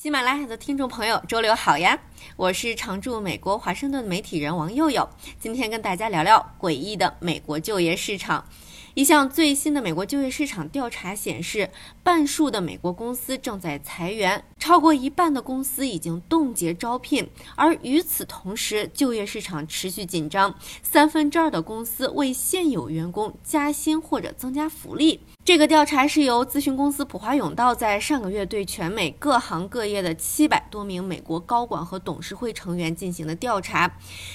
喜马拉雅的听众朋友，周六好呀！我是常驻美国华盛顿的媒体人王佑佑，今天跟大家聊聊诡异的美国就业市场。一项最新的美国就业市场调查显示，半数的美国公司正在裁员，超过一半的公司已经冻结招聘。而与此同时，就业市场持续紧张，三分之二的公司为现有员工加薪或者增加福利。这个调查是由咨询公司普华永道在上个月对全美各行各业的七百多名美国高管和董事会成员进行的调查。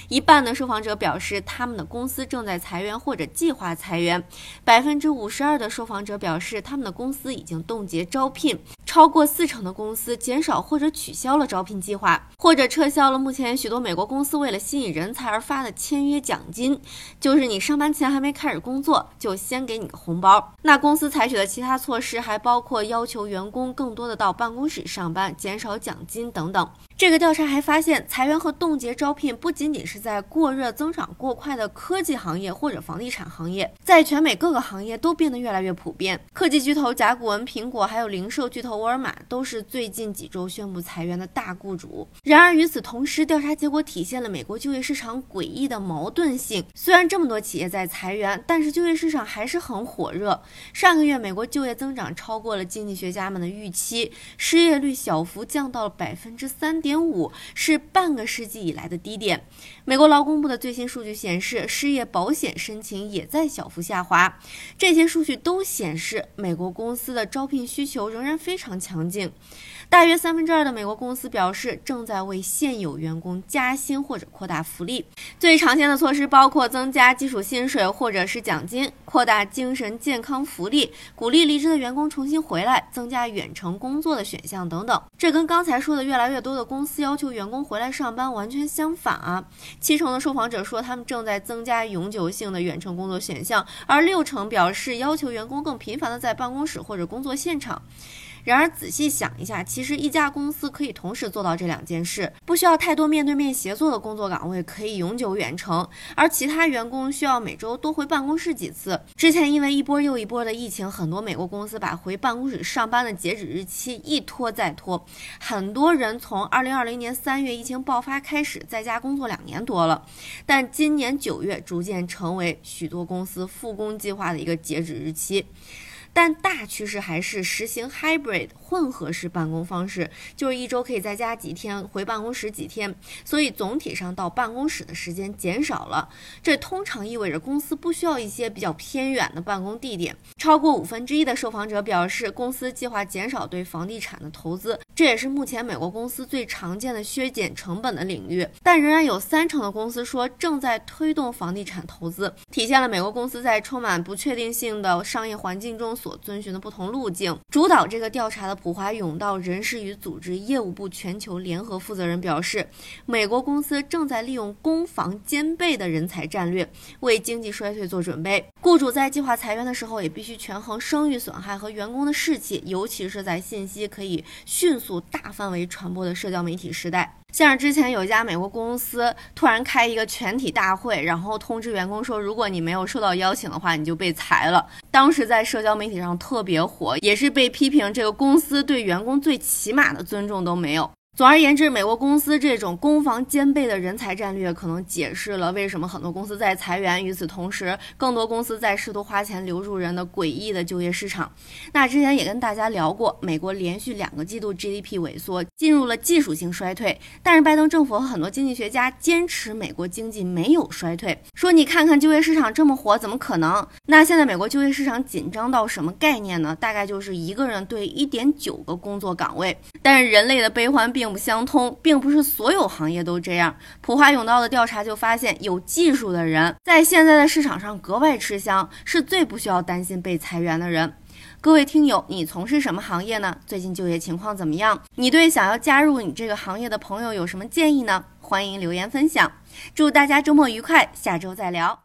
一半的受访者表示，他们的公司正在裁员或者计划裁员；百分之五十二的受访者表示，他们的公司已经冻结招聘。超过四成的公司减少或者取消了招聘计划，或者撤销了目前许多美国公司为了吸引人才而发的签约奖金，就是你上班前还没开始工作，就先给你个红包。那公司采取的其他措施还包括要求员工更多的到办公室上班，减少奖金等等。这个调查还发现，裁员和冻结招聘不仅仅是在过热、增长过快的科技行业或者房地产行业，在全美各个行业都变得越来越普遍。科技巨头甲骨文、苹果，还有零售巨头沃尔玛，都是最近几周宣布裁员的大雇主。然而，与此同时，调查结果体现了美国就业市场诡异的矛盾性。虽然这么多企业在裁员，但是就业市场还是很火热。上个月，美国就业增长超过了经济学家们的预期，失业率小幅降到了百分之三。点五是半个世纪以来的低点。美国劳工部的最新数据显示，失业保险申请也在小幅下滑。这些数据都显示，美国公司的招聘需求仍然非常强劲。大约三分之二的美国公司表示，正在为现有员工加薪或者扩大福利。最常见的措施包括增加基础薪水或者是奖金，扩大精神健康福利，鼓励离职的员工重新回来，增加远程工作的选项等等。这跟刚才说的越来越多的工公司要求员工回来上班完全相反啊！七成的受访者说他们正在增加永久性的远程工作选项，而六成表示要求员工更频繁的在办公室或者工作现场。然而，仔细想一下，其实一家公司可以同时做到这两件事，不需要太多面对面协作的工作岗位，可以永久远程，而其他员工需要每周多回办公室几次。之前因为一波又一波的疫情，很多美国公司把回办公室上班的截止日期一拖再拖，很多人从二零二零年三月疫情爆发开始在家工作两年多了，但今年九月逐渐成为许多公司复工计划的一个截止日期。但大趋势还是实行 hybrid 混合式办公方式，就是一周可以在家几天，回办公室几天，所以总体上到办公室的时间减少了。这通常意味着公司不需要一些比较偏远的办公地点。超过五分之一的受访者表示，公司计划减少对房地产的投资，这也是目前美国公司最常见的削减成本的领域。但仍然有三成的公司说正在推动房地产投资，体现了美国公司在充满不确定性的商业环境中。所遵循的不同路径。主导这个调查的普华永道人事与组织业务部全球联合负责人表示，美国公司正在利用攻防兼备的人才战略，为经济衰退做准备。雇主在计划裁员的时候，也必须权衡声誉损害和员工的士气，尤其是在信息可以迅速大范围传播的社交媒体时代。像是之前有一家美国公司突然开一个全体大会，然后通知员工说，如果你没有受到邀请的话，你就被裁了。当时在社交媒体上特别火，也是被批评这个公司对员工最起码的尊重都没有。总而言之，美国公司这种攻防兼备的人才战略，可能解释了为什么很多公司在裁员。与此同时，更多公司在试图花钱留住人的诡异的就业市场。那之前也跟大家聊过，美国连续两个季度 GDP 萎缩，进入了技术性衰退。但是拜登政府和很多经济学家坚持美国经济没有衰退，说你看看就业市场这么火，怎么可能？那现在美国就业市场紧张到什么概念呢？大概就是一个人对一点九个工作岗位。但是人类的悲欢并。并不相通，并不是所有行业都这样。普华永道的调查就发现，有技术的人在现在的市场上格外吃香，是最不需要担心被裁员的人。各位听友，你从事什么行业呢？最近就业情况怎么样？你对想要加入你这个行业的朋友有什么建议呢？欢迎留言分享。祝大家周末愉快，下周再聊。